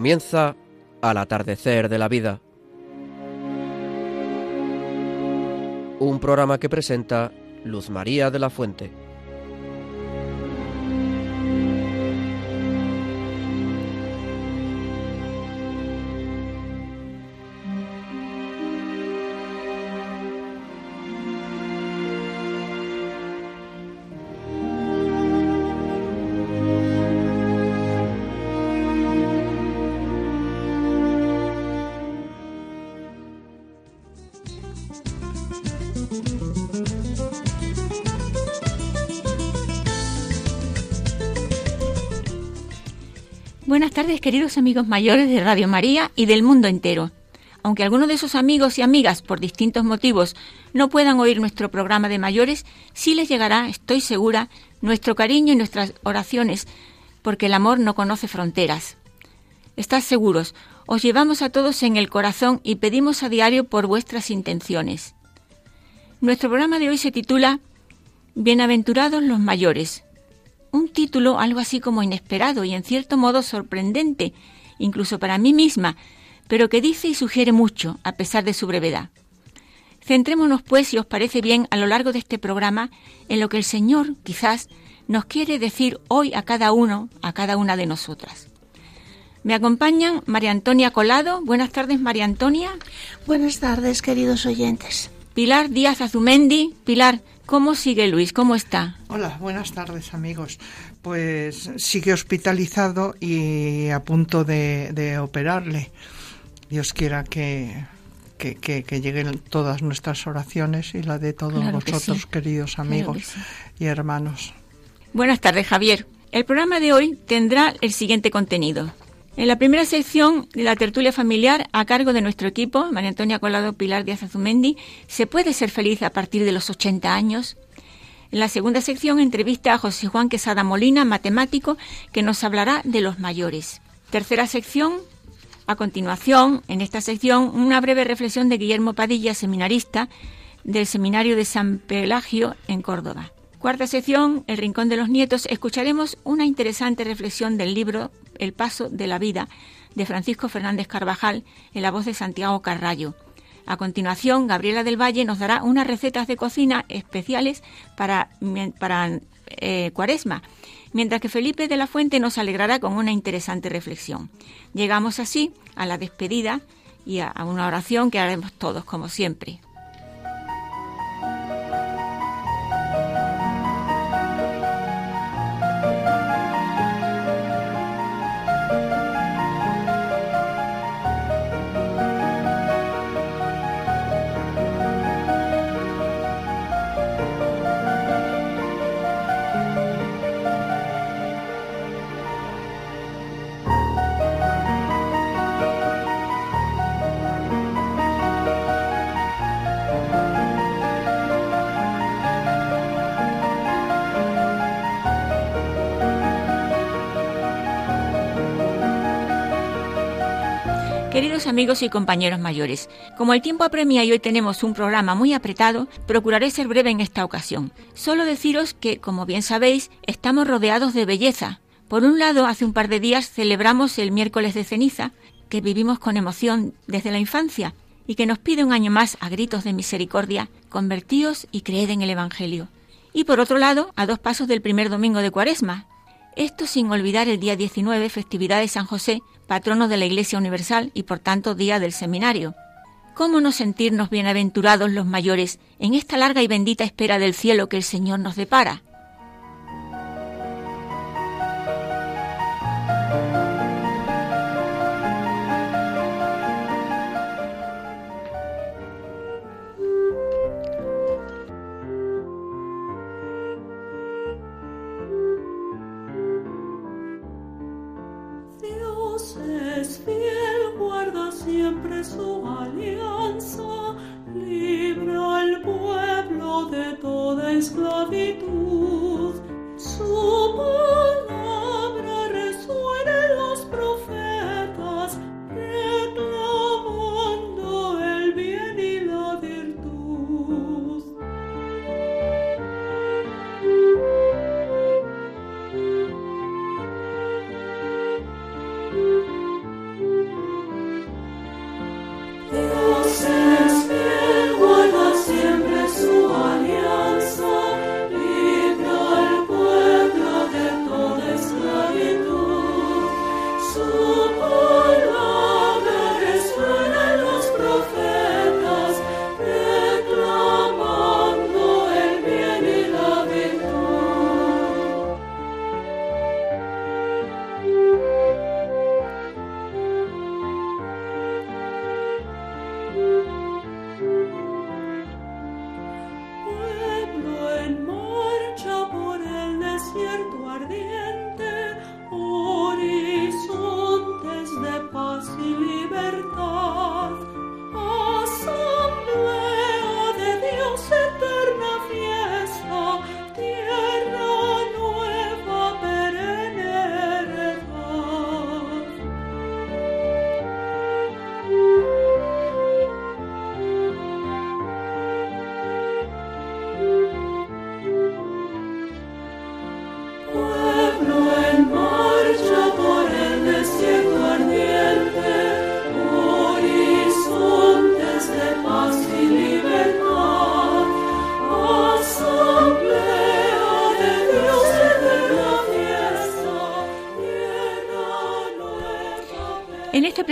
Comienza al atardecer de la vida. Un programa que presenta Luz María de la Fuente. Queridos amigos mayores de Radio María y del mundo entero. Aunque algunos de esos amigos y amigas, por distintos motivos, no puedan oír nuestro programa de mayores, sí les llegará, estoy segura, nuestro cariño y nuestras oraciones, porque el amor no conoce fronteras. Estad seguros, os llevamos a todos en el corazón y pedimos a diario por vuestras intenciones. Nuestro programa de hoy se titula Bienaventurados los mayores, un título algo así como inesperado y en cierto modo sorprendente, incluso para mí misma, pero que dice y sugiere mucho, a pesar de su brevedad. Centrémonos, pues, si os parece bien, a lo largo de este programa, en lo que el Señor, quizás, nos quiere decir hoy a cada uno, a cada una de nosotras. Me acompañan María Antonia Colado. Buenas tardes, María Antonia. Buenas tardes, queridos oyentes. Pilar Díaz Azumendi. Pilar, ¿Cómo sigue Luis? ¿Cómo está? Hola, buenas tardes amigos. Pues sigue hospitalizado y a punto de, operarle. Dios quiera que, que, lleguen todas nuestras oraciones y la de todos vosotros, queridos amigos y hermanos. Buenas tardes, Javier. El programa de hoy tendrá el siguiente contenido. En la primera sección de la tertulia familiar, a cargo de nuestro equipo, María Antonia Colado Pilar Díaz Azumendi, ¿se puede ser feliz a partir de los 80 años? En la segunda sección, entrevista a José Juan Quesada Molina, matemático, que nos hablará de los mayores. Tercera sección, a continuación, en esta sección, una breve reflexión de Guillermo Padilla, seminarista del Seminario de San Pelagio en Córdoba. Cuarta sección, El Rincón de los Nietos, escucharemos una interesante reflexión del libro el paso de la vida de Francisco Fernández Carvajal en la voz de Santiago Carrallo. A continuación, Gabriela del Valle nos dará unas recetas de cocina especiales para, para eh, Cuaresma, mientras que Felipe de la Fuente nos alegrará con una interesante reflexión. Llegamos así a la despedida y a una oración que haremos todos como siempre. Amigos y compañeros mayores, como el tiempo apremia y hoy tenemos un programa muy apretado, procuraré ser breve en esta ocasión. Solo deciros que, como bien sabéis, estamos rodeados de belleza. Por un lado, hace un par de días celebramos el miércoles de ceniza, que vivimos con emoción desde la infancia y que nos pide un año más a gritos de misericordia, convertíos y creed en el Evangelio. Y por otro lado, a dos pasos del primer domingo de Cuaresma, esto sin olvidar el día 19, festividad de San José, patrono de la Iglesia Universal y por tanto día del seminario. ¿Cómo no sentirnos bienaventurados los mayores en esta larga y bendita espera del cielo que el Señor nos depara? de toda esclavitud.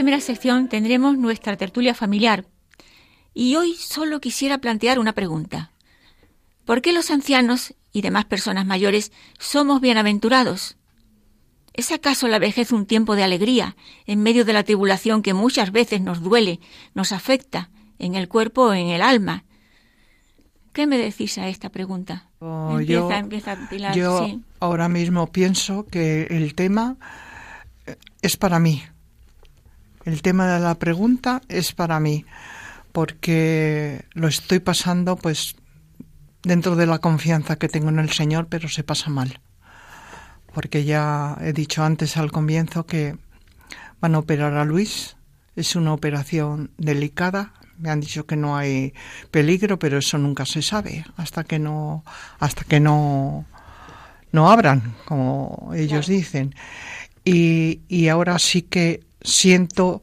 Primera sección tendremos nuestra tertulia familiar. Y hoy solo quisiera plantear una pregunta. ¿Por qué los ancianos y demás personas mayores somos bienaventurados? ¿Es acaso la vejez un tiempo de alegría en medio de la tribulación que muchas veces nos duele, nos afecta, en el cuerpo o en el alma? ¿Qué me decís a esta pregunta? Oh, yo, yo ahora mismo pienso que el tema eh, es para mí. El tema de la pregunta es para mí, porque lo estoy pasando pues dentro de la confianza que tengo en el Señor, pero se pasa mal. Porque ya he dicho antes al comienzo que van a operar a Luis. Es una operación delicada. Me han dicho que no hay peligro, pero eso nunca se sabe hasta que no hasta que no no abran, como ellos dicen. Y, y ahora sí que siento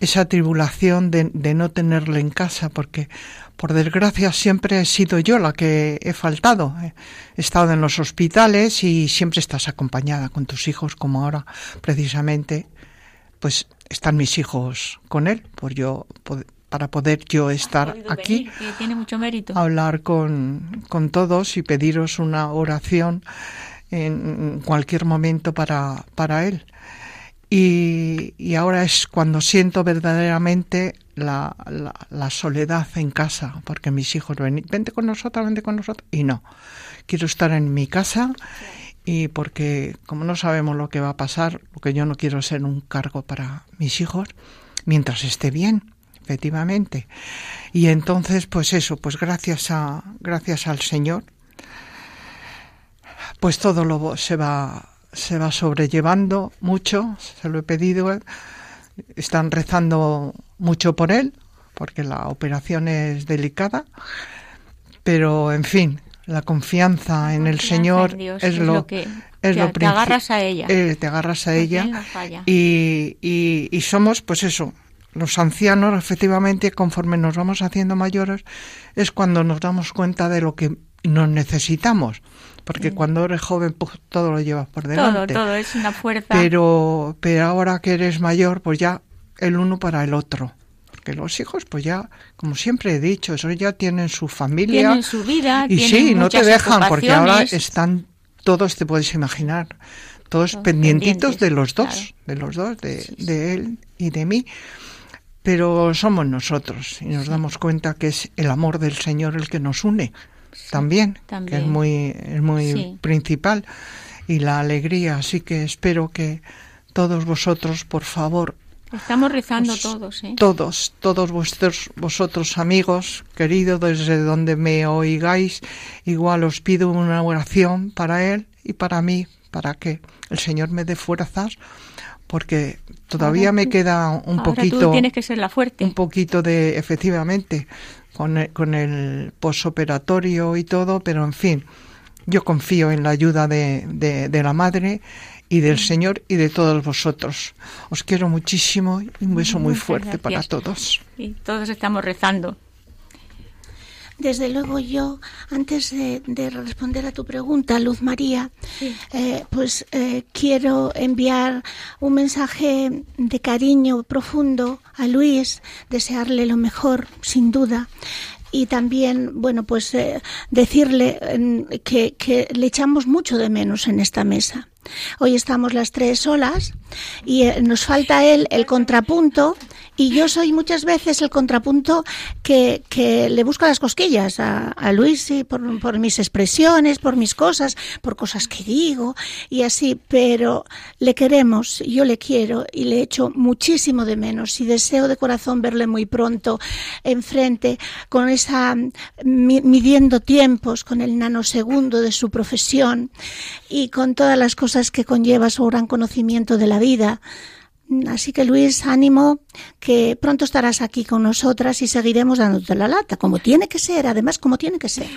esa tribulación de, de, no tenerle en casa, porque por desgracia siempre he sido yo la que he faltado. He estado en los hospitales y siempre estás acompañada con tus hijos, como ahora precisamente, pues están mis hijos con él, por yo para poder yo estar aquí, tiene mucho mérito. hablar con, con todos y pediros una oración en cualquier momento para, para él. Y, y, ahora es cuando siento verdaderamente la, la, soledad en casa, porque mis hijos ven, vente con nosotros, vente con nosotros, y no, quiero estar en mi casa y porque como no sabemos lo que va a pasar, lo que yo no quiero ser un cargo para mis hijos, mientras esté bien, efectivamente. Y entonces, pues eso, pues gracias a gracias al Señor, pues todo lo se va se va sobrellevando mucho, se lo he pedido, están rezando mucho por él, porque la operación es delicada, pero en fin, la confianza en el Señor es, lo, que es lo te agarras a ella. Eh, te agarras a ella y, y, y, somos, pues eso, los ancianos, efectivamente, conforme nos vamos haciendo mayores, es cuando nos damos cuenta de lo que nos necesitamos. Porque mm. cuando eres joven, pues, todo lo llevas por delante. Todo, todo, es una fuerza. Pero, pero ahora que eres mayor, pues ya el uno para el otro. Porque los hijos, pues ya, como siempre he dicho, eso ya tienen su familia. Tienen su vida. Y sí, no te dejan, porque ahora están todos, te puedes imaginar, todos, pendientitos de los dos, de los dos, de, de él y de mí pero somos nosotros y nos damos cuenta que es el amor del Señor el que nos une también, que es muy, es muy principal, y la alegría. Así que espero que todos vosotros, por favor, Estamos rezando todos, ¿eh? Todos, todos vuestros, vosotros amigos, queridos, desde donde me oigáis, igual os pido una oración para él y para mí, para que el Señor me dé fuerzas, porque todavía me queda un poquito. tienes que ser la fuerte. Un poquito de, efectivamente, con el, con el posoperatorio y todo, pero en fin, yo confío en la ayuda de, de, la Madre y del Señor y de todos vosotros. Os quiero muchísimo y un beso muy fuerte para todos. Y todos estamos rezando. Desde luego yo, antes de, responder a tu pregunta, Luz María, eh, pues eh, quiero enviar un mensaje de cariño profundo a Luis, desearle lo mejor, sin duda y también, bueno, pues eh, decirle que, que, le echamos mucho de menos en esta mesa. Hoy estamos las tres solas y nos falta él el contrapunto y yo soy muchas veces el contrapunto que, que le busca las cosquillas a, a Luis por, por, mis expresiones, por mis cosas, por cosas que digo y así, pero le queremos, yo le quiero y le echo muchísimo de menos y deseo de corazón verle muy pronto enfrente con esa midiendo tiempos, con el nanosegundo de su profesión y con todas las cosas que conlleva su gran conocimiento de la vida Así que Luis, ánimo, que pronto estarás aquí con nosotras y seguiremos dándote la lata, como tiene que ser, además como tiene que ser.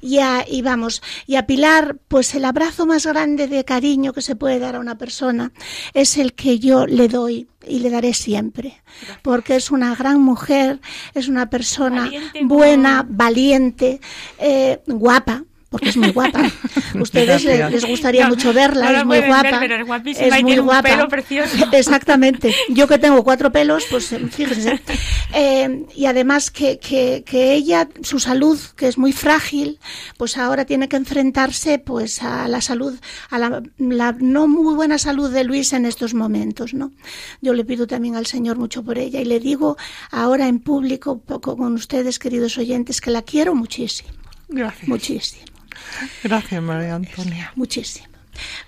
Y, y vamos, y a Pilar, pues el abrazo más grande de cariño que se puede dar a una persona es el que yo le doy y le daré siempre, porque es una gran mujer, es una persona buena, valiente, eh, guapa, porque es muy guapa. Ustedes les, gustaría mucho verla, es muy guapa. es, muy guapa. pelo precioso. Exactamente. Yo que tengo cuatro pelos, pues eh, fíjense. Eh, y además que, que, que, ella, su salud, que es muy frágil, pues ahora tiene que enfrentarse pues a la salud, a la, la no muy buena salud de Luis en estos momentos, ¿no? Yo le pido también al Señor mucho por ella y le digo ahora en público con ustedes, queridos oyentes, que la quiero muchísimo. Gracias. Muchísimo. Gracias, María Antonia. Muchísimo.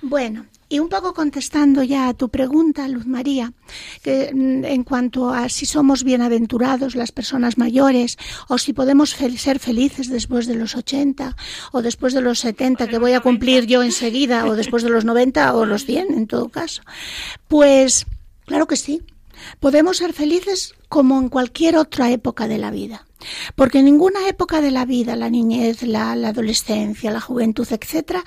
Bueno, y un poco contestando ya a tu pregunta, Luz María, que mm, en cuanto a si somos bienaventurados las personas mayores o si podemos ser felices después de los 80 o después de los 70 que voy a cumplir yo enseguida o después de los 90 o los 100 en todo caso, pues claro que sí. Podemos ser felices como en cualquier otra época de la vida. Porque en ninguna época de la vida, la niñez, la, adolescencia, la juventud, etcétera,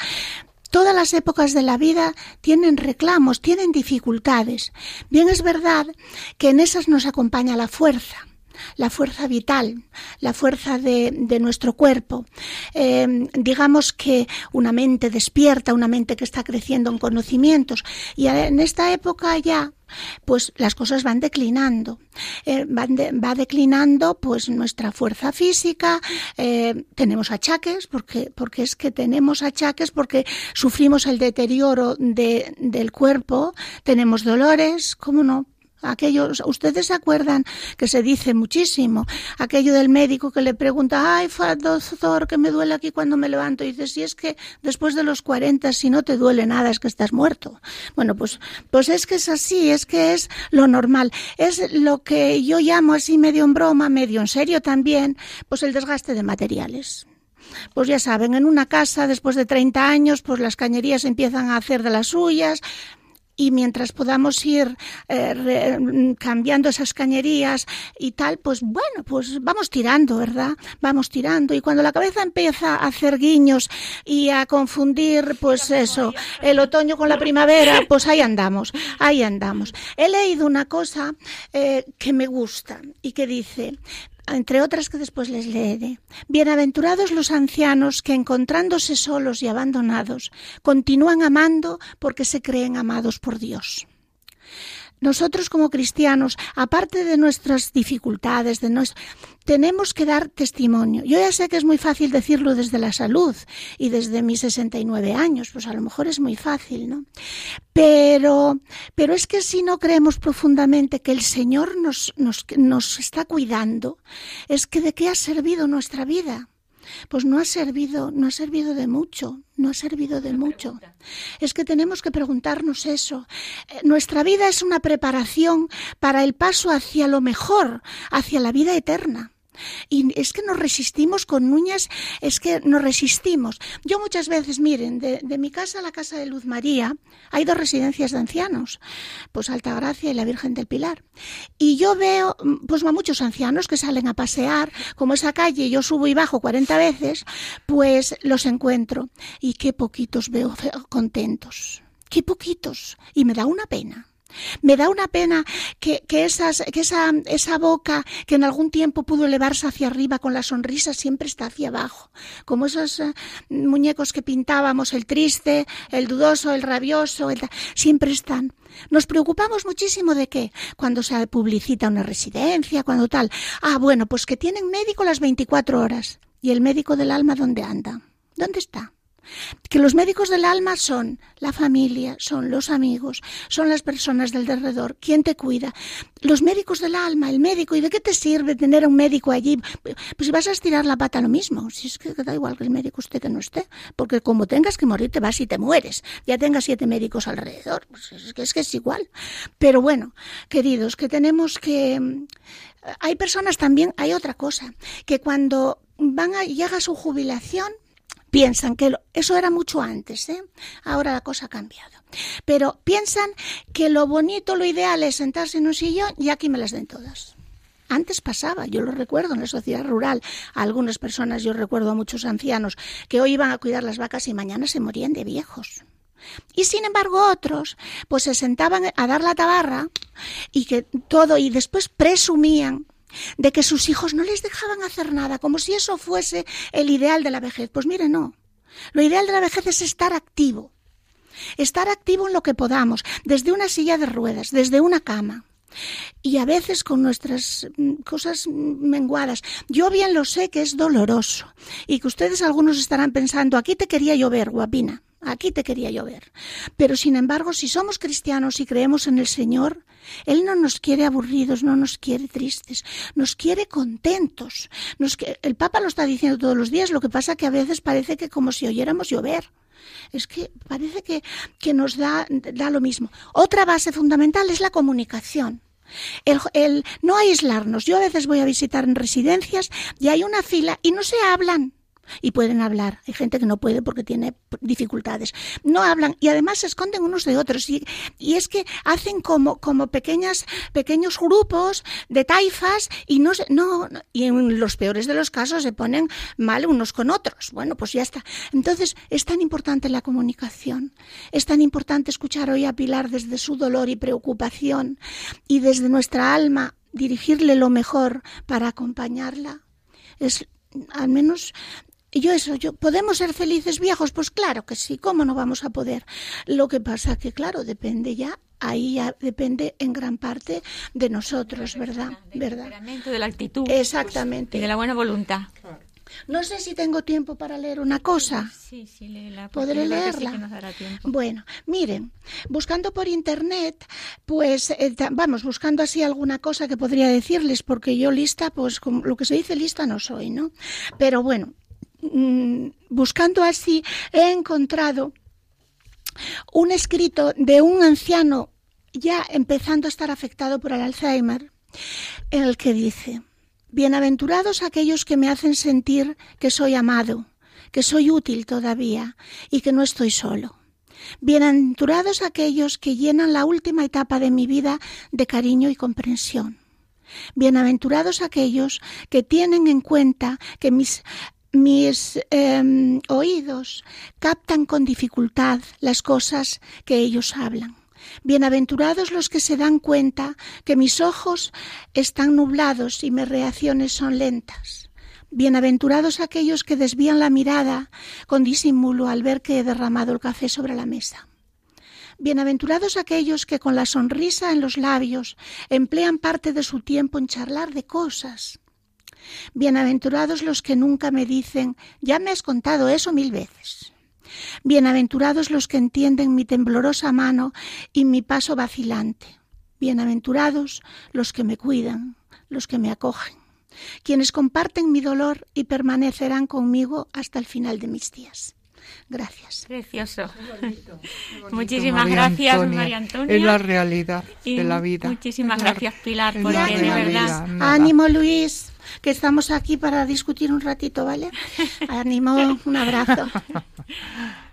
Todas las épocas de la vida tienen reclamos, tienen dificultades. Bien es verdad que en esas nos acompaña la fuerza, la fuerza vital, la fuerza de, nuestro cuerpo. Eh, digamos que una mente despierta, una mente que está creciendo en conocimientos. Y en esta época ya pues las cosas van declinando. Eh, va declinando pues nuestra fuerza física, eh, tenemos achaques, porque, porque es que tenemos achaques, porque sufrimos el deterioro de, del cuerpo, tenemos dolores, ¿cómo no? Aquellos, ustedes se acuerdan que se dice muchísimo, aquello del médico que le pregunta, ay, doctor, que me duele aquí cuando me levanto. Y dice, si es que después de los 40, si no te duele nada, es que estás muerto. Bueno, pues, pues es que es así, es que es lo normal. Es lo que yo llamo así medio en broma, medio en serio también, pues el desgaste de materiales pues ya saben, en una casa después de 30 años, pues las cañerías empiezan a hacer de las suyas, y mientras podamos ir eh, cambiando esas cañerías y tal, pues bueno, pues vamos tirando, ¿verdad? Vamos tirando y cuando la cabeza empieza a hacer guiños y a confundir, pues eso, el otoño con la primavera, pues ahí andamos, ahí andamos. He leído una cosa eh, que me gusta y que dice, entre otras que después les leeré. Bienaventurados los ancianos que encontrándose solos y abandonados, continúan amando porque se creen amados por Dios nosotros como cristianos, aparte de nuestras dificultades, de tenemos que dar testimonio. Yo ya sé que es muy fácil decirlo desde la salud y desde mis 69 años, pues a lo mejor es muy fácil, ¿no? Pero, pero es que si no creemos profundamente que el Señor nos, nos, nos está cuidando, es que de qué ha servido nuestra vida pues no ha servido, no ha servido de mucho, no ha servido de mucho. Es que tenemos que preguntarnos eso. Eh, nuestra vida es una preparación para el paso hacia lo mejor, hacia la vida eterna. Y es que nos resistimos con uñas, es que nos resistimos. Yo muchas veces, miren, de, mi casa a la casa de Luz María hay dos residencias de ancianos, pues Altagracia y la Virgen del Pilar. Y yo veo, pues a muchos ancianos que salen a pasear, como esa calle yo subo y bajo 40 veces, pues los encuentro. Y qué poquitos veo contentos. Qué poquitos. Y me da una pena. Me da una pena que, que, esas, que esa, esa boca que en algún tiempo pudo elevarse hacia arriba con la sonrisa siempre está hacia abajo, como esos eh, muñecos que pintábamos, el triste, el dudoso, el rabioso, siempre están. Nos preocupamos muchísimo de qué, cuando se publicita una residencia, cuando tal. Ah, bueno, pues que tienen médico las 24 horas. ¿Y el médico del alma dónde anda? ¿Dónde está? Que los médicos del alma son la familia, son los amigos, son las personas del alrededor, quién te cuida. Los médicos del alma, el médico, ¿y de qué te sirve tener a un médico allí? Pues si vas a estirar la pata lo mismo, si es que da igual que el médico esté que no esté, porque como tengas que morir te vas y te mueres, ya tengas siete médicos alrededor, pues es que es, que es igual. Pero bueno, queridos, que tenemos que... Hay personas también, hay otra cosa, que cuando van a, llega su jubilación, piensan que eso era mucho antes, ¿eh? ahora la cosa ha cambiado. Pero piensan que lo bonito, lo ideal es sentarse en un sillón y aquí me las den todas. Antes pasaba, yo lo recuerdo en la sociedad rural, algunas personas, yo recuerdo a muchos ancianos que hoy iban a cuidar las vacas y mañana se morían de viejos. Y sin embargo otros, pues se sentaban a dar la tabarra y que todo, y después presumían de que sus hijos no les dejaban hacer nada, como si eso fuese el ideal de la vejez. Pues mire, no. Lo ideal de la vejez es estar activo. Estar activo en lo que podamos, desde una silla de ruedas, desde una cama. Y a veces con nuestras mm, cosas menguadas. Yo bien lo sé que es doloroso y que ustedes algunos estarán pensando, aquí te quería llover, guapina. Aquí te quería llover. Pero sin embargo, si somos cristianos y creemos en el Señor, Él no nos quiere aburridos, no nos quiere tristes, nos quiere contentos. El Papa lo está diciendo todos los días, lo que pasa que a veces parece que como si oyéramos llover. Es que parece que, que nos da, da lo mismo. Otra base fundamental es la comunicación. El, el, no aislarnos. Yo a veces voy a visitar en residencias y hay una fila y no se hablan y pueden hablar. Hay gente que no puede porque tiene dificultades. No hablan y además se esconden unos de otros y, y es que hacen como, como pequeñas, pequeños grupos de taifas y no, no, y en los peores de los casos se ponen mal unos con otros. Bueno, pues ya está. Entonces es tan importante la comunicación. Es tan importante escuchar hoy a Pilar desde su dolor y preocupación y desde nuestra alma dirigirle lo mejor para acompañarla. Es al menos y yo eso, yo, ¿podemos ser felices viejos? Pues claro que sí, ¿cómo no vamos a poder? Lo que pasa que, claro, depende ya, ahí ya depende en gran parte de nosotros, ¿verdad? ¿verdad? de la actitud. Exactamente. Y de la buena voluntad. No sé si tengo tiempo para leer una cosa. Sí, sí, léela. ¿Podré leerla? bueno, miren, buscando por internet, pues eh, vamos, buscando así alguna cosa que podría decirles, porque yo lista, pues como lo que se dice lista no soy, ¿no? Pero bueno, buscando así, he encontrado un escrito de un anciano ya empezando a estar afectado por el Alzheimer, en el que dice, Bienaventurados aquellos que me hacen sentir que soy amado, que soy útil todavía y que no estoy solo. Bienaventurados aquellos que llenan la última etapa de mi vida de cariño y comprensión. Bienaventurados aquellos que tienen en cuenta que mis mis em, oídos captan con dificultad las cosas que ellos hablan. Bienaventurados los que se dan cuenta que mis ojos están nublados y mis reacciones son lentas. Bienaventurados aquellos que desvían la mirada con disimulo al ver que he derramado el café sobre la mesa. Bienaventurados aquellos que con la sonrisa en los labios emplean parte de su tiempo en charlar de cosas Bienaventurados los que nunca me dicen, ya me has contado eso mil veces. Bienaventurados los que entienden mi temblorosa mano y mi paso vacilante. Bienaventurados los que me cuidan, los que me acogen, quienes comparten mi dolor y permanecerán conmigo hasta el final de mis días. Gracias. Precioso. Muchísimas gracias, María Antonia. Es la realidad de la vida. Muchísimas gracias, Pilar, porque de verdad. Ánimo, Luis que estamos aquí para discutir un ratito, ¿vale? Ánimo, un abrazo.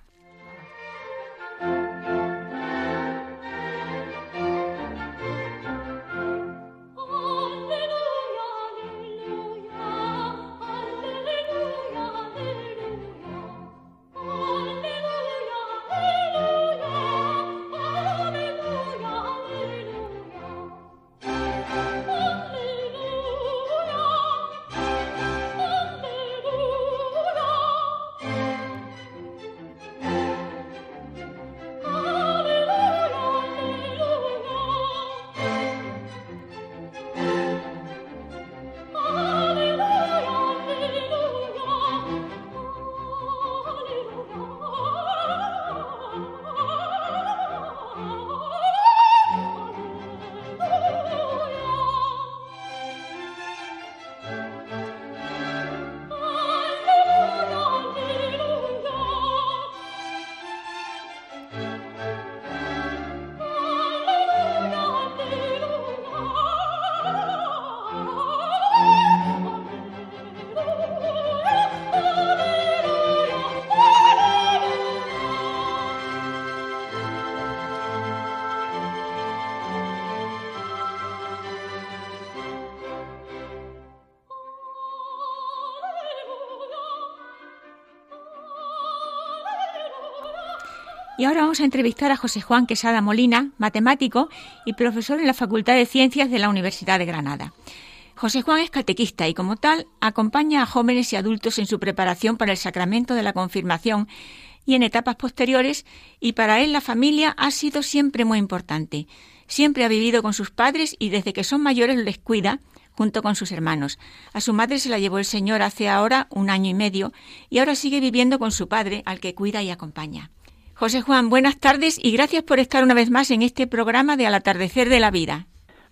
Y ahora vamos a entrevistar a José Juan Quesada Molina, matemático y profesor en la Facultad de Ciencias de la Universidad de Granada. José Juan es catequista y como tal acompaña a jóvenes y adultos en su preparación para el sacramento de la confirmación y en etapas posteriores y para él la familia ha sido siempre muy importante. Siempre ha vivido con sus padres y desde que son mayores les cuida junto con sus hermanos. A su madre se la llevó el Señor hace ahora un año y medio y ahora sigue viviendo con su padre al que cuida y acompaña. José Juan, buenas tardes y gracias por estar una vez más en este programa de Al atardecer de la vida.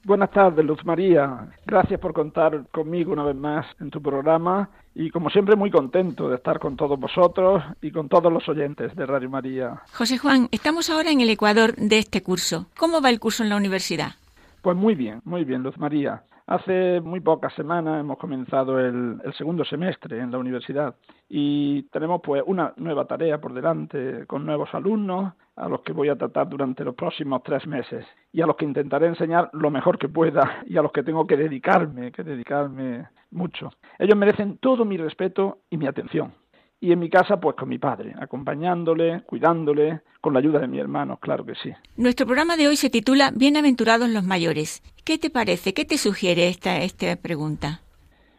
Buenas tardes, Luz María. Gracias por contar conmigo una vez más en tu programa y como siempre muy contento de estar con todos vosotros y con todos los oyentes de Radio María. José Juan, estamos ahora en el Ecuador de este curso. ¿Cómo va el curso en la universidad? Pues muy bien, muy bien, Luz María. Hace muy pocas semanas hemos comenzado el, segundo semestre en la universidad y tenemos pues una nueva tarea por delante con nuevos alumnos a los que voy a tratar durante los próximos tres meses y a los que intentaré enseñar lo mejor que pueda y a los que tengo que dedicarme, que dedicarme mucho. Ellos merecen todo mi respeto y mi atención y en mi casa pues con mi padre, acompañándole, cuidándole, con la ayuda de mi hermano, claro que sí. Nuestro programa de hoy se titula Bienaventurados los mayores. ¿Qué te parece? ¿Qué te sugiere esta, esta pregunta?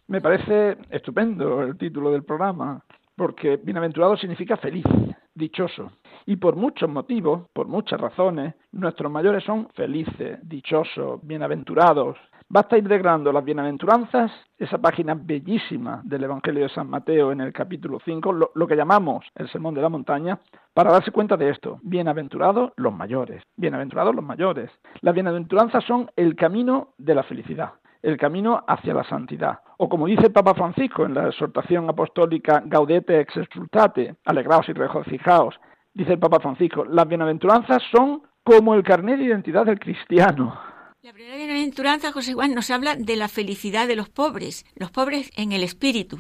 Me parece estupendo el título del programa, porque bienaventurado significa feliz, dichoso. Y por muchos motivos, por muchas razones, nuestros mayores son felices, dichosos, bienaventurados, Basta ir degradando las bienaventuranzas, esa página bellísima del Evangelio de San Mateo en el capítulo 5, lo, que llamamos el Sermón de la Montaña, para darse cuenta de esto. Bienaventurados los mayores, bienaventurados los mayores. Las bienaventuranzas son el camino de la felicidad, el camino hacia la santidad. O como dice el Papa Francisco en la exhortación apostólica Gaudete ex exultate, alegraos y regocijaos, dice el Papa Francisco, las bienaventuranzas son como el carnet de identidad del cristiano la primera bienaventuranza, José Juan, nos habla de la felicidad de los pobres, los pobres en el espíritu.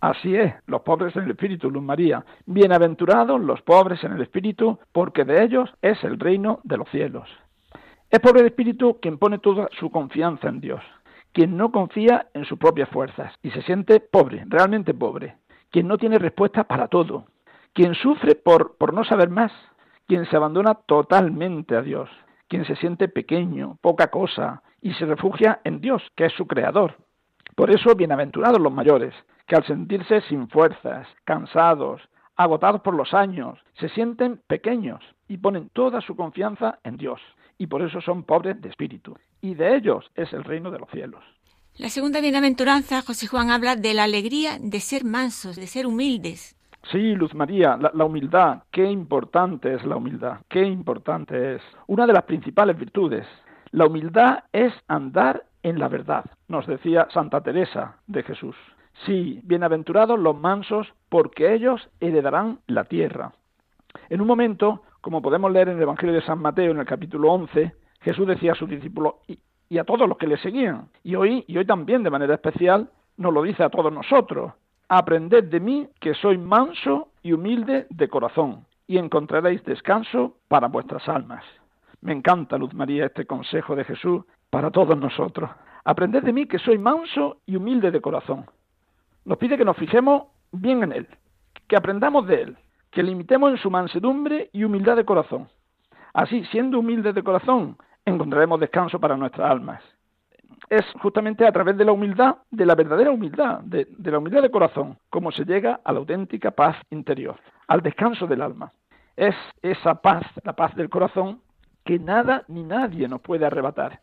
Así es, los pobres en el espíritu, Luz María. Bienaventurados los pobres en el espíritu, porque de ellos es el reino de los cielos. Es pobre de espíritu quien pone toda su confianza en Dios, quien no confía en sus propias fuerzas y se siente pobre, realmente pobre, quien no tiene respuesta para todo, quien sufre por, por no saber más, quien se abandona totalmente a Dios, quien se siente pequeño, poca cosa, y se refugia en Dios, que es su creador. Por eso, bienaventurados los mayores, que al sentirse sin fuerzas, cansados, agotados por los años, se sienten pequeños y ponen toda su confianza en Dios, y por eso son pobres de espíritu, y de ellos es el reino de los cielos. La segunda bienaventuranza, José Juan, habla de la alegría de ser mansos, de ser humildes. Sí, Luz María, la, humildad, qué importante es la humildad, qué importante es. Una de las principales virtudes. La humildad es andar en la verdad, nos decía Santa Teresa de Jesús. Sí, bienaventurados los mansos, porque ellos heredarán la tierra. En un momento, como podemos leer en el Evangelio de San Mateo en el capítulo 11, Jesús decía a sus discípulos y, y a todos los que le seguían, y hoy, y hoy también de manera especial, nos lo dice a todos nosotros, Aprended de mí que soy manso y humilde de corazón, y encontraréis descanso para vuestras almas. Me encanta, Luz María, este consejo de Jesús para todos nosotros. Aprended de mí que soy manso y humilde de corazón. Nos pide que nos fijemos bien en Él, que aprendamos de Él, que limitemos en su mansedumbre y humildad de corazón. Así, siendo humildes de corazón, encontraremos descanso para nuestras almas es justamente a través de la humildad, de la verdadera humildad, de, la humildad de corazón, como se llega a la auténtica paz interior, al descanso del alma. Es esa paz, la paz del corazón, que nada ni nadie nos puede arrebatar.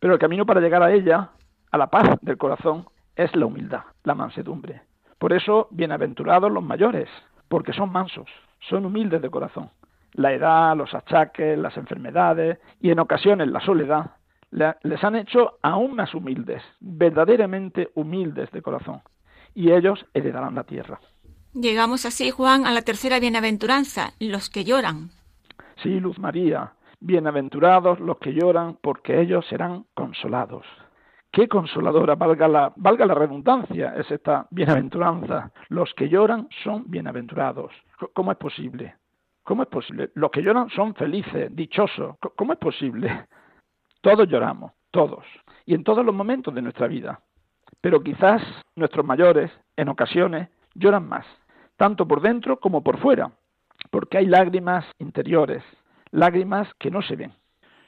Pero el camino para llegar a ella, a la paz del corazón, es la humildad, la mansedumbre. Por eso, bienaventurados los mayores, porque son mansos, son humildes de corazón. La edad, los achaques, las enfermedades y en ocasiones la soledad les han hecho aún más humildes, verdaderamente humildes de corazón, y ellos heredarán la tierra. Llegamos así, Juan, a la tercera bienaventuranza, los que lloran. Sí, Luz María, bienaventurados los que lloran, porque ellos serán consolados. Qué consoladora, valga la, valga la redundancia, es esta bienaventuranza. Los que lloran son bienaventurados. ¿Cómo es posible? ¿Cómo es posible? Los que lloran son felices, dichosos. ¿Cómo es posible? Todos lloramos, todos, y en todos los momentos de nuestra vida. Pero quizás nuestros mayores, en ocasiones, lloran más, tanto por dentro como por fuera, porque hay lágrimas interiores, lágrimas que no se ven.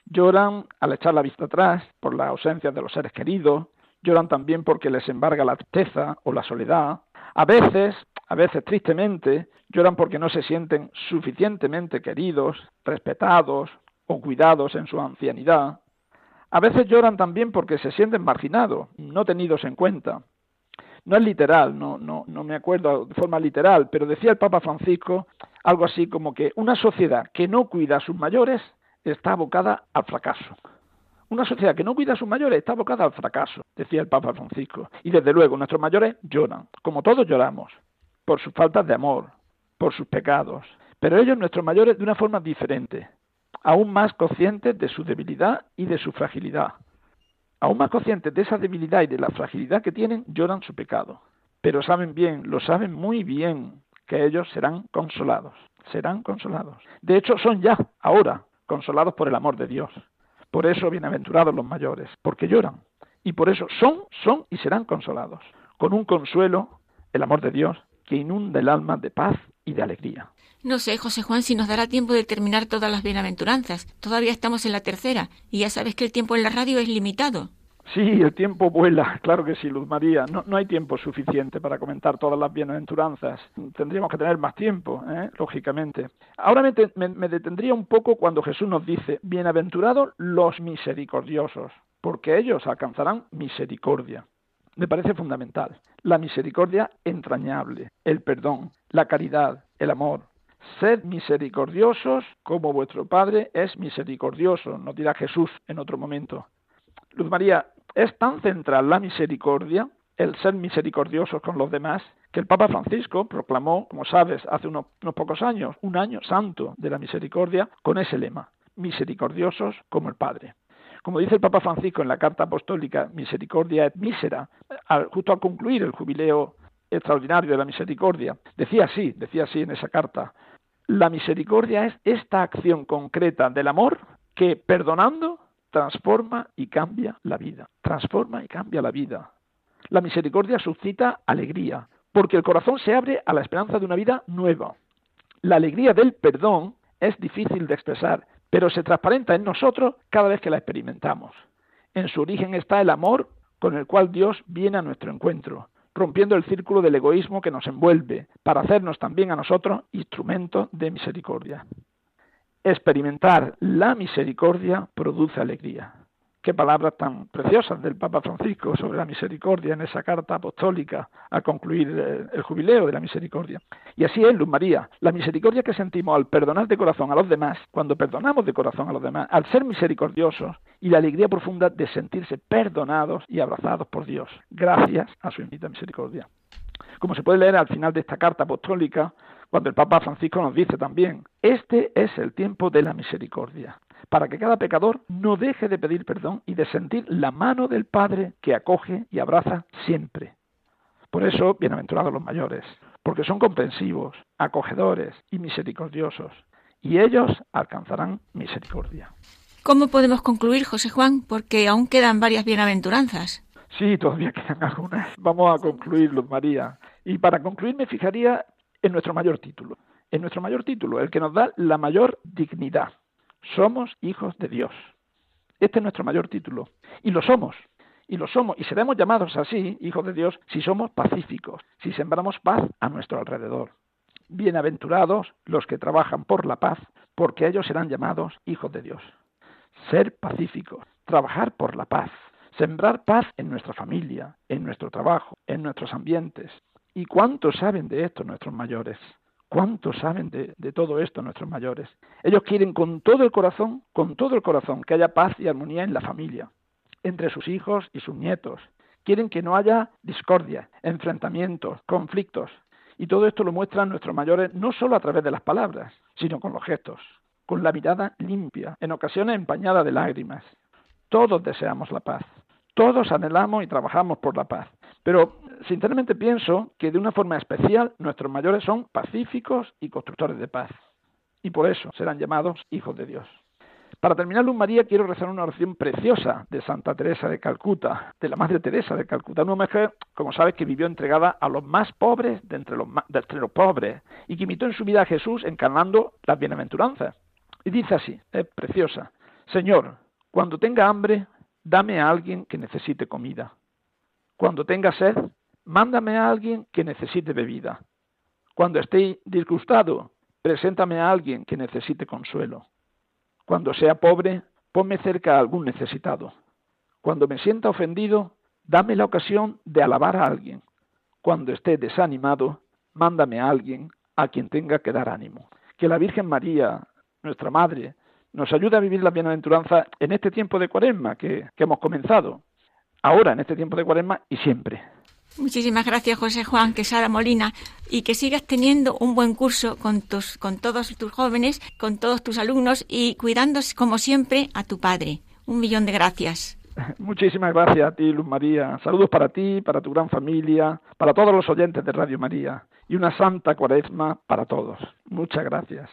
Lloran al echar la vista atrás por la ausencia de los seres queridos, lloran también porque les embarga la tristeza o la soledad. A veces, a veces tristemente, lloran porque no se sienten suficientemente queridos, respetados o cuidados en su ancianidad. A veces lloran también porque se sienten marginados, no tenidos en cuenta. No es literal, no, me acuerdo de forma literal, pero decía el Papa Francisco algo así como que una sociedad que no cuida a sus mayores está abocada al fracaso. Una sociedad que no cuida a sus mayores está abocada al fracaso, decía el Papa Francisco. Y desde luego nuestros mayores lloran, como todos lloramos, por sus faltas de amor, por sus pecados. Pero ellos, nuestros mayores, de una forma diferente, aún más conscientes de su debilidad y de su fragilidad. Aún más conscientes de esa debilidad y de la fragilidad que tienen, lloran su pecado. Pero saben bien, lo saben muy bien, que ellos serán consolados, serán consolados. De hecho, son ya, ahora, consolados por el amor de Dios. Por eso, bienaventurados los mayores, porque lloran. Y por eso son, son y serán consolados, con un consuelo, el amor de Dios, que inunda el alma de paz y de alegría. No sé, José Juan, si nos dará tiempo de terminar todas las bienaventuranzas. Todavía estamos en la tercera, y ya sabes que el tiempo en la radio es limitado. Sí, el tiempo vuela, claro que sí, Luz María. No, no hay tiempo suficiente para comentar todas las bienaventuranzas. Tendríamos que tener más tiempo, ¿eh? lógicamente. Ahora me, me detendría un poco cuando Jesús nos dice, bienaventurados los misericordiosos, porque ellos alcanzarán misericordia. Me parece fundamental. La misericordia entrañable, el perdón, la caridad, el amor. Sed misericordiosos como vuestro Padre es misericordioso, nos dirá Jesús en otro momento. Luz María, es tan central la misericordia, el ser misericordiosos con los demás, que el Papa Francisco proclamó, como sabes, hace unos, pocos años, un año santo de la misericordia, con ese lema, misericordiosos como el Padre. Como dice el Papa Francisco en la carta apostólica Misericordia et Misera, justo al concluir el jubileo extraordinario de la misericordia, decía así, decía así en esa carta, la misericordia es esta acción concreta del amor que, perdonando, transforma y cambia la vida. Transforma y cambia la vida. La misericordia suscita alegría, porque el corazón se abre a la esperanza de una vida nueva. La alegría del perdón es difícil de expresar, pero se transparenta en nosotros cada vez que la experimentamos. En su origen está el amor con el cual Dios viene a nuestro encuentro, rompiendo el círculo del egoísmo que nos envuelve, para hacernos también a nosotros instrumentos de misericordia. Experimentar la misericordia produce alegría. Qué palabras tan preciosas del Papa Francisco sobre la misericordia en esa carta apostólica a concluir el jubileo de la misericordia. Y así es, Luz María, la misericordia que sentimos al perdonar de corazón a los demás, cuando perdonamos de corazón a los demás, al ser misericordiosos y la alegría profunda de sentirse perdonados y abrazados por Dios, gracias a su infinita misericordia. Como se puede leer al final de esta carta apostólica, cuando el Papa Francisco nos dice también, este es el tiempo de la misericordia, para que cada pecador no deje de pedir perdón y de sentir la mano del Padre que acoge y abraza siempre. Por eso, bienaventurados los mayores, porque son comprensivos, acogedores y misericordiosos, y ellos alcanzarán misericordia. ¿Cómo podemos concluir, José Juan? Porque aún quedan varias bienaventuranzas. Sí, todavía quedan algunas. Vamos a concluir, Luz María. Y para concluir me fijaría en nuestro mayor título, en nuestro mayor título, el que nos da la mayor dignidad. Somos hijos de Dios. Este es nuestro mayor título. Y lo somos. Y lo somos. Y seremos llamados así, hijos de Dios, si somos pacíficos, si sembramos paz a nuestro alrededor. Bienaventurados los que trabajan por la paz, porque ellos serán llamados hijos de Dios. Ser pacíficos, trabajar por la paz, sembrar paz en nuestra familia, en nuestro trabajo, en nuestros ambientes, ¿Y cuántos saben de esto nuestros mayores? ¿Cuántos saben de, todo esto nuestros mayores? Ellos quieren con todo el corazón, con todo el corazón, que haya paz y armonía en la familia, entre sus hijos y sus nietos. Quieren que no haya discordia, enfrentamientos, conflictos. Y todo esto lo muestran nuestros mayores no solo a través de las palabras, sino con los gestos, con la mirada limpia, en ocasiones empañada de lágrimas. Todos deseamos la paz. Todos anhelamos y trabajamos por la paz. Pero sinceramente pienso que de una forma especial nuestros mayores son pacíficos y constructores de paz. Y por eso serán llamados hijos de Dios. Para terminar, Luz María, quiero rezar una oración preciosa de Santa Teresa de Calcuta, de la Madre Teresa de Calcuta, una mujer, como sabes, que vivió entregada a los más pobres de entre los, de pobres y que imitó en su vida a Jesús encarnando las bienaventuranzas. Y dice así, es preciosa, Señor, cuando tenga hambre, dame a alguien que necesite comida Cuando tenga sed, mándame a alguien que necesite bebida. Cuando esté disgustado, preséntame a alguien que necesite consuelo. Cuando sea pobre, ponme cerca a algún necesitado. Cuando me sienta ofendido, dame la ocasión de alabar a alguien. Cuando esté desanimado, mándame a alguien a quien tenga que dar ánimo. Que la Virgen María, nuestra Madre, nos ayude a vivir la bienaventuranza en este tiempo de cuaresma que, hemos comenzado, ahora en este tiempo de cuaresma y siempre. Muchísimas gracias, José Juan Quesada Molina, y que sigas teniendo un buen curso con, tus, con todos tus jóvenes, con todos tus alumnos y cuidando, como siempre, a tu padre. Un millón de gracias. Muchísimas gracias a ti, Luz María. Saludos para ti, para tu gran familia, para todos los oyentes de Radio María y una santa cuaresma para todos. Muchas gracias.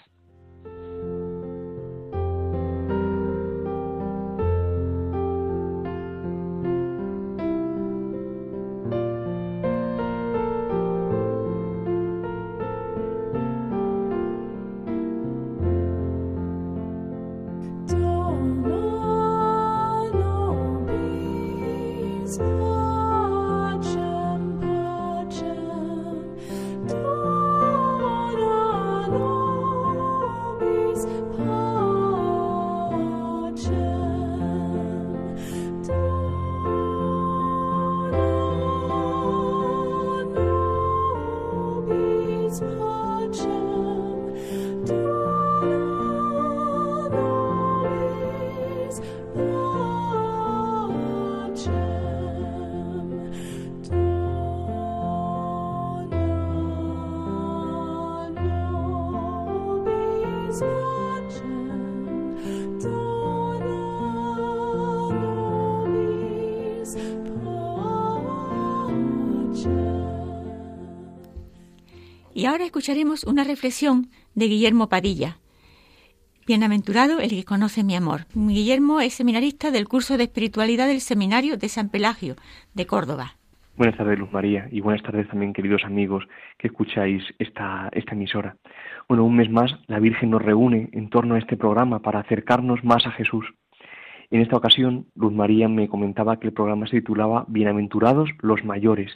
Ahora escucharemos una reflexión de Guillermo Padilla. Bienaventurado el que conoce mi amor. Guillermo es seminarista del curso de espiritualidad del Seminario de San Pelagio, de Córdoba. Buenas tardes, Luz María, y buenas tardes también, queridos amigos que escucháis esta, esta emisora. Bueno, un mes más, la Virgen nos reúne en torno a este programa para acercarnos más a Jesús. En esta ocasión, Luz María me comentaba que el programa se titulaba Bienaventurados los mayores,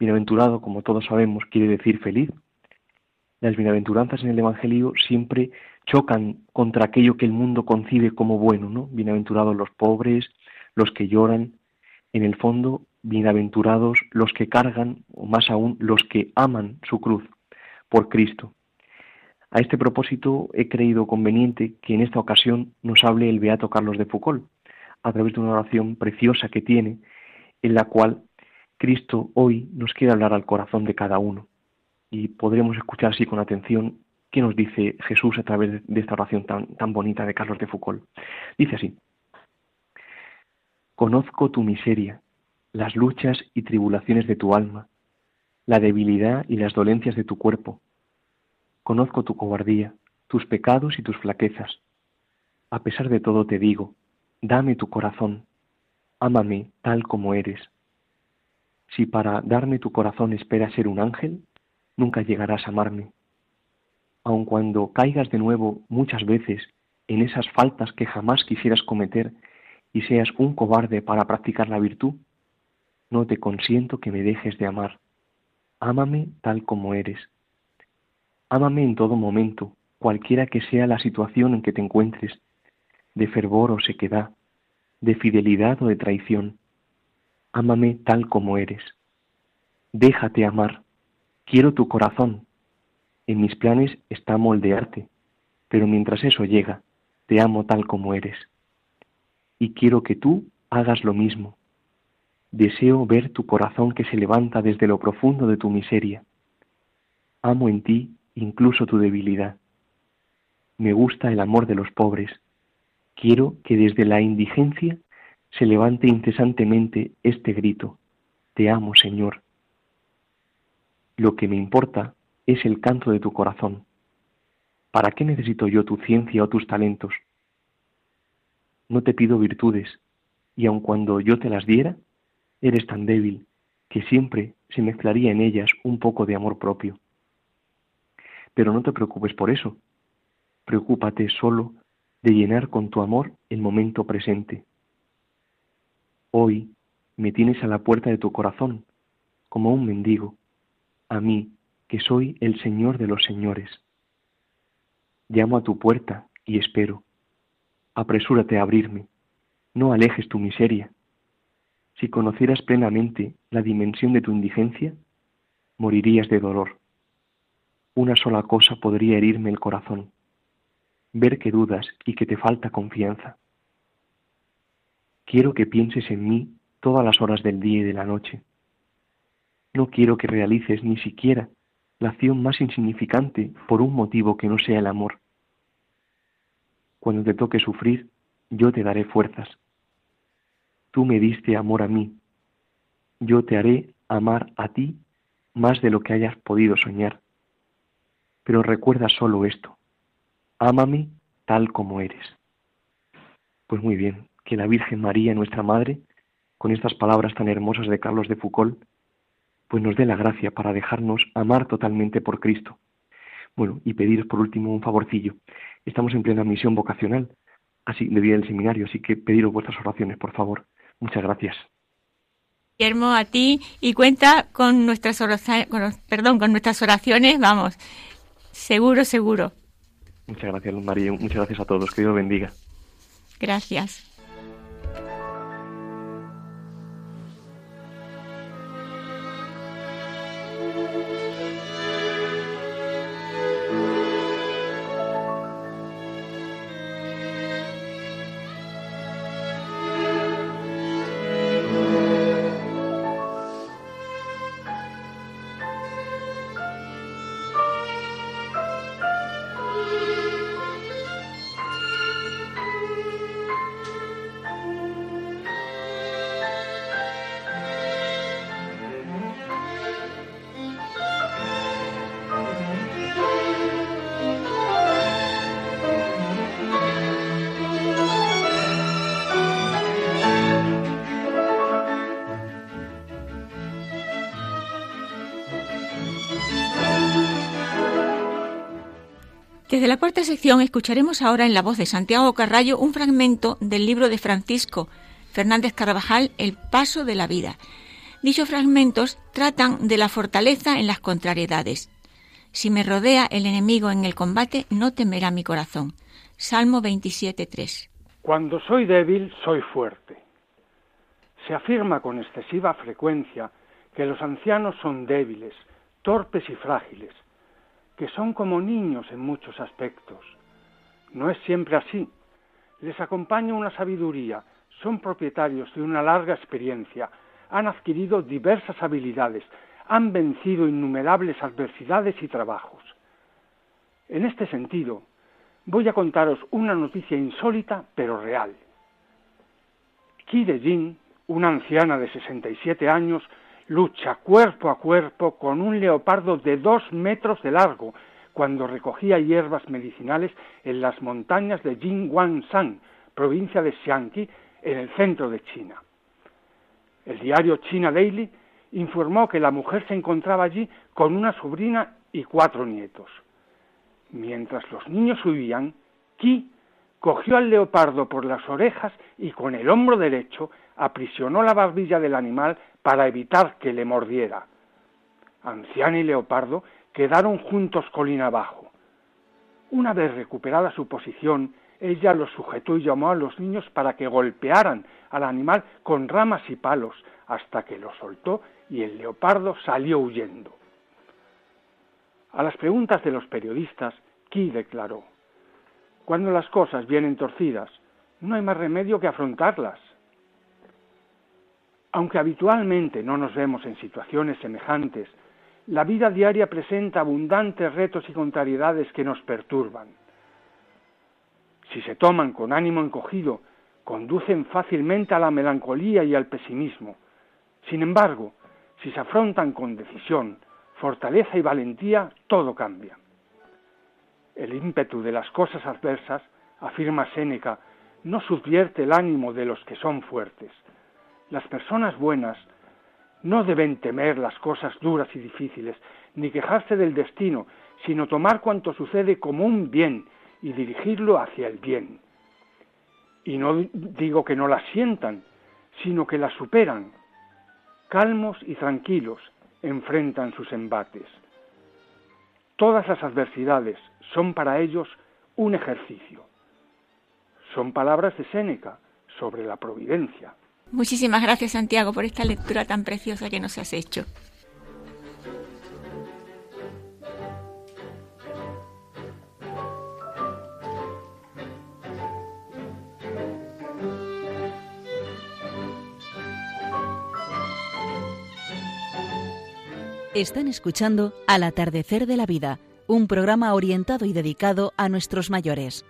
Bienaventurado, como todos sabemos, quiere decir feliz. Las bienaventuranzas en el Evangelio siempre chocan contra aquello que el mundo concibe como bueno, ¿no? Bienaventurados los pobres, los que lloran. En el fondo, bienaventurados los que cargan, o más aún, los que aman su cruz por Cristo. A este propósito he creído conveniente que en esta ocasión nos hable el Beato Carlos de Foucault, a través de una oración preciosa que tiene, en la cual Cristo hoy nos quiere hablar al corazón de cada uno y podremos escuchar así con atención qué nos dice Jesús a través de esta oración tan, tan bonita de Carlos de Foucault. Dice así, Conozco tu miseria, las luchas y tribulaciones de tu alma, la debilidad y las dolencias de tu cuerpo. Conozco tu cobardía, tus pecados y tus flaquezas. A pesar de todo te digo, dame tu corazón, ámame tal como eres si para darme tu corazón esperas ser un ángel, nunca llegarás a amarme. Aun cuando caigas de nuevo muchas veces en esas faltas que jamás quisieras cometer y seas un cobarde para practicar la virtud, no te consiento que me dejes de amar. Ámame tal como eres. Ámame en todo momento, cualquiera que sea la situación en que te encuentres, de fervor o sequedad, de fidelidad o de traición. Ámame tal como eres. Déjate amar. Quiero tu corazón. En mis planes está moldearte, pero mientras eso llega, te amo tal como eres. Y quiero que tú hagas lo mismo. Deseo ver tu corazón que se levanta desde lo profundo de tu miseria. Amo en ti incluso tu debilidad. Me gusta el amor de los pobres. Quiero que desde la indigencia se levante incesantemente este grito, Te amo, Señor. Lo que me importa es el canto de tu corazón. ¿Para qué necesito yo tu ciencia o tus talentos? No te pido virtudes, y aun cuando yo te las diera, eres tan débil que siempre se mezclaría en ellas un poco de amor propio. Pero no te preocupes por eso. Preocúpate solo de llenar con tu amor el momento presente. Hoy me tienes a la puerta de tu corazón, como un mendigo, a mí, que soy el Señor de los señores. Llamo a tu puerta y espero. Apresúrate a abrirme, no alejes tu miseria. Si conocieras plenamente la dimensión de tu indigencia, morirías de dolor. Una sola cosa podría herirme el corazón, ver que dudas y que te falta confianza. Quiero que pienses en mí todas las horas del día y de la noche. No quiero que realices ni siquiera la acción más insignificante por un motivo que no sea el amor. Cuando te toque sufrir, yo te daré fuerzas. Tú me diste amor a mí. Yo te haré amar a ti más de lo que hayas podido soñar. Pero recuerda solo esto. Ámame tal como eres. Pues muy bien, que la Virgen María, nuestra Madre, con estas palabras tan hermosas de Carlos de Foucault, pues nos dé la gracia para dejarnos amar totalmente por Cristo. Bueno, y pediros por último un favorcillo. Estamos en plena misión vocacional, así de día del seminario, así que pediros vuestras oraciones, por favor. Muchas gracias. Guillermo, a ti y cuenta con nuestras oraciones, perdón, con nuestras oraciones, vamos, seguro, seguro. Muchas gracias, María, muchas gracias a todos, que Dios bendiga. Gracias. Desde la cuarta sección escucharemos ahora en la voz de Santiago Carrallo un fragmento del libro de Francisco Fernández Carvajal, El paso de la vida. Dichos fragmentos tratan de la fortaleza en las contrariedades. Si me rodea el enemigo en el combate, no temerá mi corazón. Salmo 27.3. Cuando soy débil, soy fuerte. Se afirma con excesiva frecuencia que los ancianos son débiles, torpes y frágiles, que son como niños en muchos aspectos. No es siempre así. Les acompaña una sabiduría, son propietarios de una larga experiencia, han adquirido diversas habilidades, han vencido innumerables adversidades y trabajos. En este sentido, voy a contaros una noticia insólita pero real. Qi de Jin, una anciana de 67 años, lucha cuerpo a cuerpo con un leopardo de dos metros de largo cuando recogía hierbas medicinales en las montañas de Jingwanshan, provincia de Xiangqi, en el centro de China. El diario China Daily informó que la mujer se encontraba allí con una sobrina y cuatro nietos. Mientras los niños huían, Qi cogió al leopardo por las orejas y con el hombro derecho aprisionó la barbilla del animal para evitar que le mordiera. Anciana y leopardo quedaron juntos colina abajo. Una vez recuperada su posición, ella los sujetó y llamó a los niños para que golpearan al animal con ramas y palos hasta que lo soltó y el leopardo salió huyendo. A las preguntas de los periodistas, Ki declaró, Cuando las cosas vienen torcidas, no hay más remedio que afrontarlas. Aunque habitualmente no nos vemos en situaciones semejantes, la vida diaria presenta abundantes retos y contrariedades que nos perturban. Si se toman con ánimo encogido, conducen fácilmente a la melancolía y al pesimismo. Sin embargo, si se afrontan con decisión, fortaleza y valentía, todo cambia. El ímpetu de las cosas adversas, afirma Séneca, no subvierte el ánimo de los que son fuertes. Las personas buenas no deben temer las cosas duras y difíciles, ni quejarse del destino, sino tomar cuanto sucede como un bien y dirigirlo hacia el bien. Y no digo que no las sientan, sino que las superan, calmos y tranquilos, enfrentan sus embates. Todas las adversidades son para ellos un ejercicio. Son palabras de Séneca sobre la providencia. Muchísimas gracias Santiago por esta lectura tan preciosa que nos has hecho. Están escuchando Al atardecer de la vida, un programa orientado y dedicado a nuestros mayores.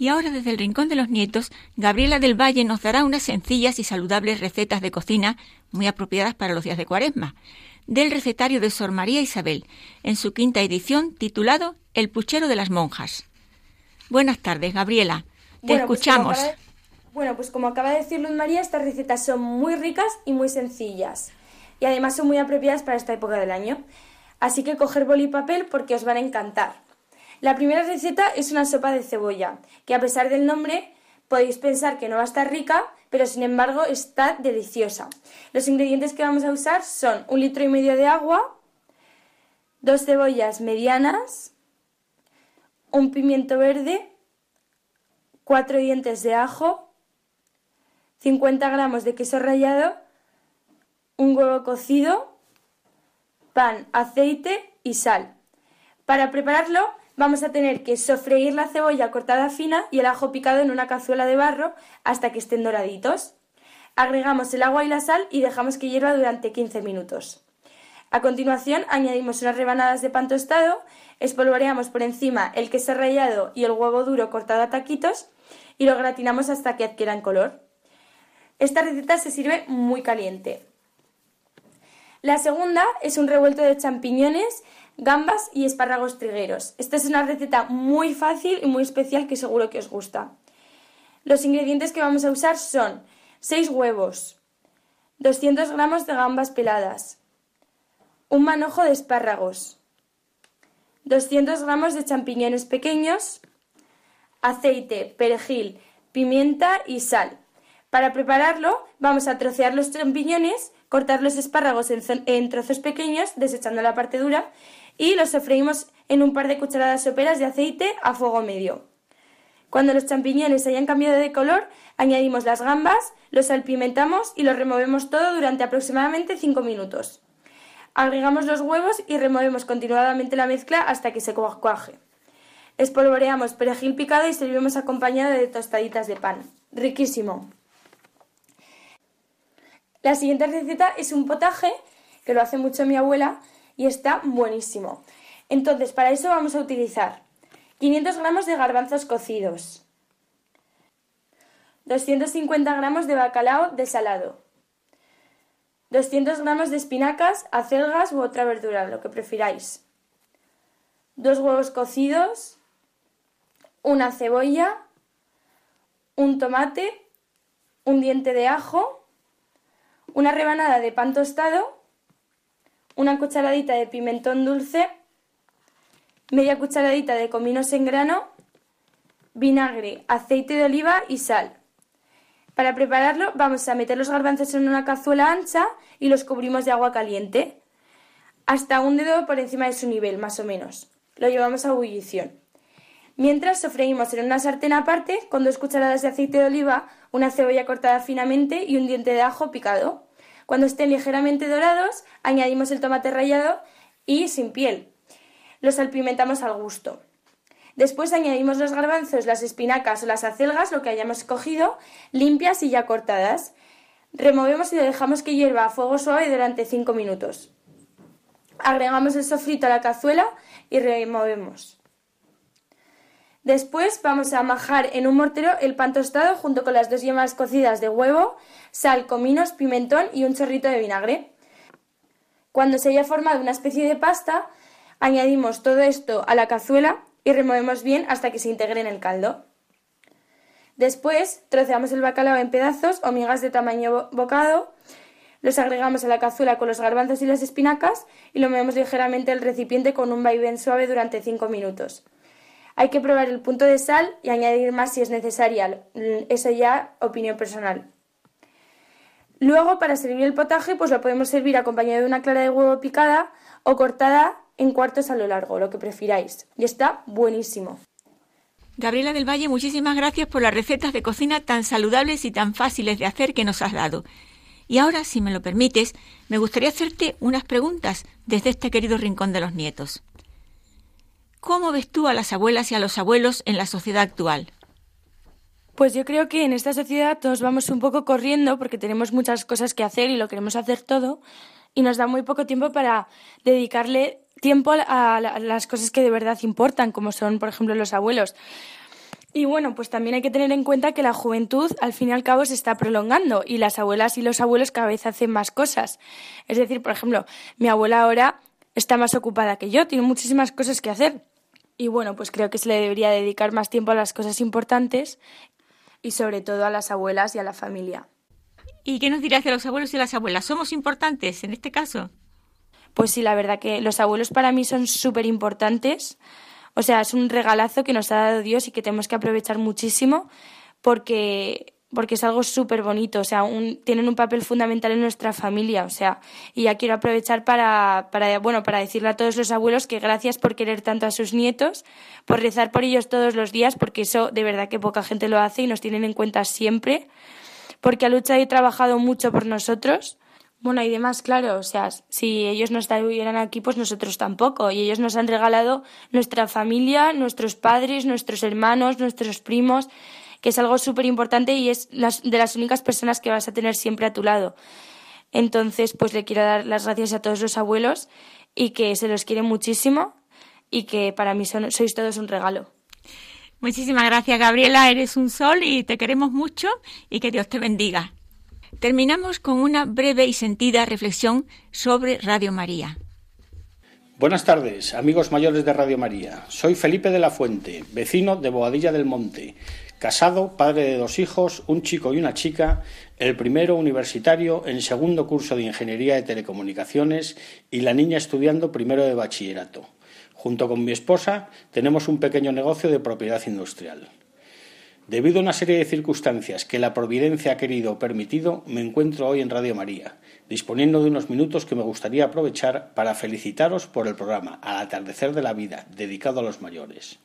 Y ahora desde el Rincón de los Nietos, Gabriela del Valle nos dará unas sencillas y saludables recetas de cocina muy apropiadas para los días de Cuaresma, del recetario de Sor María Isabel, en su quinta edición titulado El puchero de las monjas. Buenas tardes, Gabriela. Te Bueno, pues escuchamos. de- bueno, pues como acaba de decir Luz María, estas recetas son muy ricas y muy sencillas. Y además son muy apropiadas para esta época del año. Así que coger boli y papel porque os van a encantar. La primera receta es una sopa de cebolla, que a pesar del nombre podéis pensar que no va a estar rica, pero sin embargo está deliciosa. Los ingredientes que vamos a usar son un litro y medio de agua, dos cebollas medianas, un pimiento verde, 4 dientes de ajo, 50 gramos de queso rallado, un huevo cocido, pan, aceite y sal. Para prepararlo vamos a tener que sofreír la cebolla cortada fina y el ajo picado en una cazuela de barro hasta que estén doraditos. Agregamos el agua y la sal y dejamos que hierva durante 15 minutos. A continuación añadimos unas rebanadas de pan tostado, espolvoreamos por encima el queso rallado y el huevo duro cortado a taquitos y lo gratinamos hasta que adquieran color. Esta receta se sirve muy caliente. La segunda es un revuelto de champiñones, gambas y espárragos trigueros. Esta es una receta muy fácil y muy especial que seguro que os gusta. Los ingredientes que vamos a usar son 6 huevos, 200 gramos de gambas peladas, un manojo de espárragos, 200 gramos de champiñones pequeños, aceite, perejil, pimienta y sal. Para prepararlo vamos a trocear los champiñones, cortar los espárragos en, en trozos pequeños, desechando la parte dura, y los sofreímos en un par de cucharadas soperas de aceite a fuego medio. Cuando los champiñones hayan cambiado de color, añadimos las gambas, los salpimentamos y los removemos todo durante aproximadamente 5 minutos. Agregamos los huevos y removemos continuadamente la mezcla hasta que se cua- cuaje. Espolvoreamos perejil picado y servimos acompañado de tostaditas de pan. Riquísimo. La siguiente receta es un potaje, que lo hace mucho mi abuela, y está buenísimo. Entonces, para eso vamos a utilizar 500 gramos de garbanzos cocidos, 250 gramos de bacalao desalado, 200 gramos de espinacas, acelgas u otra verdura, lo que prefiráis, dos huevos cocidos, una cebolla, un tomate, un diente de ajo, una rebanada de pan tostado, una cucharadita de pimentón dulce, media cucharadita de cominos en grano, vinagre, aceite de oliva y sal. Para prepararlo vamos a meter los garbanzos en una cazuela ancha y los cubrimos de agua caliente, hasta un dedo por encima de su nivel, más o menos. Lo llevamos a ebullición. Mientras sofreímos en una sartén aparte con dos cucharadas de aceite de oliva, una cebolla cortada finamente y un diente de ajo picado. Cuando estén ligeramente dorados, añadimos el tomate rallado y sin piel. Los salpimentamos al gusto. Después añadimos los garbanzos, las espinacas o las acelgas, lo que hayamos cogido, limpias y ya cortadas. Removemos y dejamos que hierva a fuego suave durante 5 minutos. Agregamos el sofrito a la cazuela y removemos. Después vamos a majar en un mortero el pan tostado junto con las dos yemas cocidas de huevo, sal, cominos, pimentón y un chorrito de vinagre. Cuando se haya formado una especie de pasta, añadimos todo esto a la cazuela y removemos bien hasta que se integre en el caldo. Después troceamos el bacalao en pedazos o migas de tamaño bo- bocado, Los agregamos a la cazuela con los garbanzos y las espinacas y lo movemos ligeramente el recipiente con un vaivén suave durante 5 minutos. Hay que probar el punto de sal y añadir más si es necesaria. Eso ya opinión personal. Luego, para servir el potaje, pues lo podemos servir acompañado de una clara de huevo picada o cortada en cuartos a lo largo, lo que prefiráis. Y está buenísimo. Gabriela del Valle, muchísimas gracias por las recetas de cocina tan saludables y tan fáciles de hacer que nos has dado. Y ahora, si me lo permites, me gustaría hacerte unas preguntas desde este querido rincón de los nietos. ¿Cómo ves tú a las abuelas y a los abuelos en la sociedad actual? Pues yo creo que en esta sociedad todos vamos un poco corriendo porque tenemos muchas cosas que hacer y lo queremos hacer todo y nos da muy poco tiempo para dedicarle tiempo a las cosas que de verdad importan, como son, por ejemplo, los abuelos. Y bueno, pues también hay que tener en cuenta que la juventud al fin y al cabo se está prolongando y las abuelas y los abuelos cada vez hacen más cosas. Es decir, por ejemplo, mi abuela ahora está más ocupada que yo, tiene muchísimas cosas que hacer. Y bueno, pues creo que se le debería dedicar más tiempo a las cosas importantes y sobre todo a las abuelas y a la familia. ¿Y qué nos dirás de los abuelos y las abuelas? ¿Somos importantes en este caso? Pues sí, la verdad que los abuelos para mí son súper importantes. O sea, es un regalazo que nos ha dado Dios y que tenemos que aprovechar muchísimo porque, porque es algo súper bonito. O sea, tienen un papel fundamental en nuestra familia. O sea, y ya quiero aprovechar para, para, bueno, para decirle a todos los abuelos que gracias por querer tanto a sus nietos, por rezar por ellos todos los días, porque eso de verdad que poca gente lo hace y nos tienen en cuenta siempre porque ha luchado y trabajado mucho por nosotros. Bueno, y demás, claro, o sea, si ellos no estuvieran aquí, pues nosotros tampoco. Y ellos nos han regalado nuestra familia, nuestros padres, nuestros hermanos, nuestros primos, que es algo súper importante y es de las únicas personas que vas a tener siempre a tu lado. Entonces, pues le quiero dar las gracias a todos los abuelos y que se los quiere muchísimo y que para mí sois todos un regalo. Muchísimas gracias, Gabriela. Eres un sol y te queremos mucho y que Dios te bendiga. Terminamos con una breve y sentida reflexión sobre Radio María. Buenas tardes, amigos mayores de Radio María. Soy Felipe de la Fuente, vecino de Boadilla del Monte, casado, padre de dos hijos, un chico y una chica, el primero universitario en segundo curso de Ingeniería de Telecomunicaciones y la niña estudiando primero de bachillerato. Junto con mi esposa tenemos un pequeño negocio de propiedad industrial. Debido a una serie de circunstancias que la providencia ha querido o permitido, me encuentro hoy en Radio María, disponiendo de unos minutos que me gustaría aprovechar para felicitaros por el programa Al atardecer de la vida, dedicado a los mayores.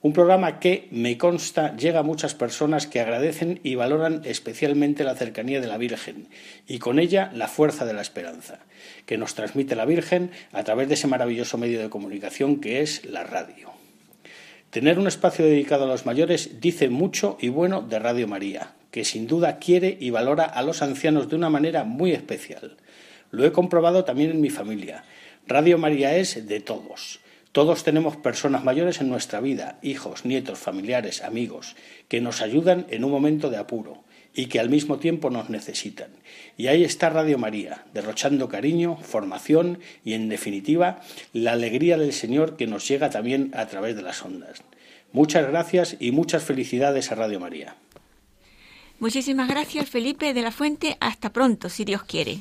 Un programa que, me consta, llega a muchas personas que agradecen y valoran especialmente la cercanía de la Virgen y con ella la fuerza de la esperanza, que nos transmite la Virgen a través de ese maravilloso medio de comunicación que es la radio. Tener un espacio dedicado a los mayores dice mucho y bueno de Radio María, que sin duda quiere y valora a los ancianos de una manera muy especial. Lo he comprobado también en mi familia. Radio María es de todos todos tenemos personas mayores en nuestra vida, hijos, nietos, familiares, amigos, que nos ayudan en un momento de apuro y que al mismo tiempo nos necesitan. Y ahí está Radio María, derrochando cariño, formación y, en definitiva, la alegría del Señor que nos llega también a través de las ondas. Muchas gracias y muchas felicidades a Radio María. Muchísimas gracias, Felipe de la Fuente. Hasta pronto, si Dios quiere.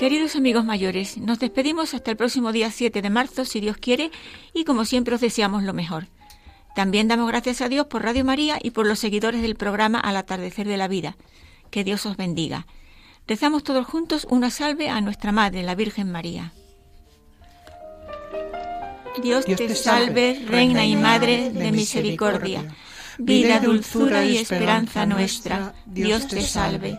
Queridos amigos mayores, nos despedimos hasta el próximo día 7 de marzo, si Dios quiere, y como siempre os deseamos lo mejor. También damos gracias a Dios por Radio María y por los seguidores del programa Al atardecer de la vida. Que Dios os bendiga. Rezamos todos juntos una salve a nuestra Madre, la Virgen María. Dios, te salve, Reina y Madre de misericordia, vida, dulzura y esperanza nuestra. Dios te salve.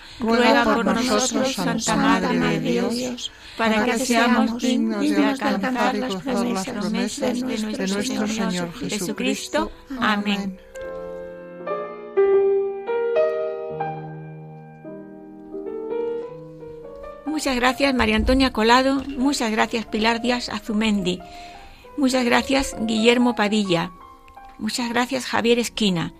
ruega por nosotros, Santa Madre de Dios, para que seamos dignos de alcanzar las promesas de nuestro Señor Jesucristo. Amén. Muchas gracias María Antonia Colado, muchas gracias Pilar Díaz Azumendi, muchas gracias Guillermo Padilla, muchas gracias Javier Esquina,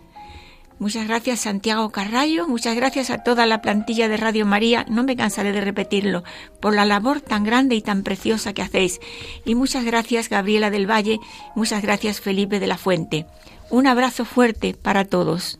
Muchas gracias Santiago Carrallo, muchas gracias a toda la plantilla de Radio María, no me cansaré de repetirlo, por la labor tan grande y tan preciosa que hacéis. Y muchas gracias Gabriela del Valle, muchas gracias Felipe de la Fuente. Un abrazo fuerte para todos.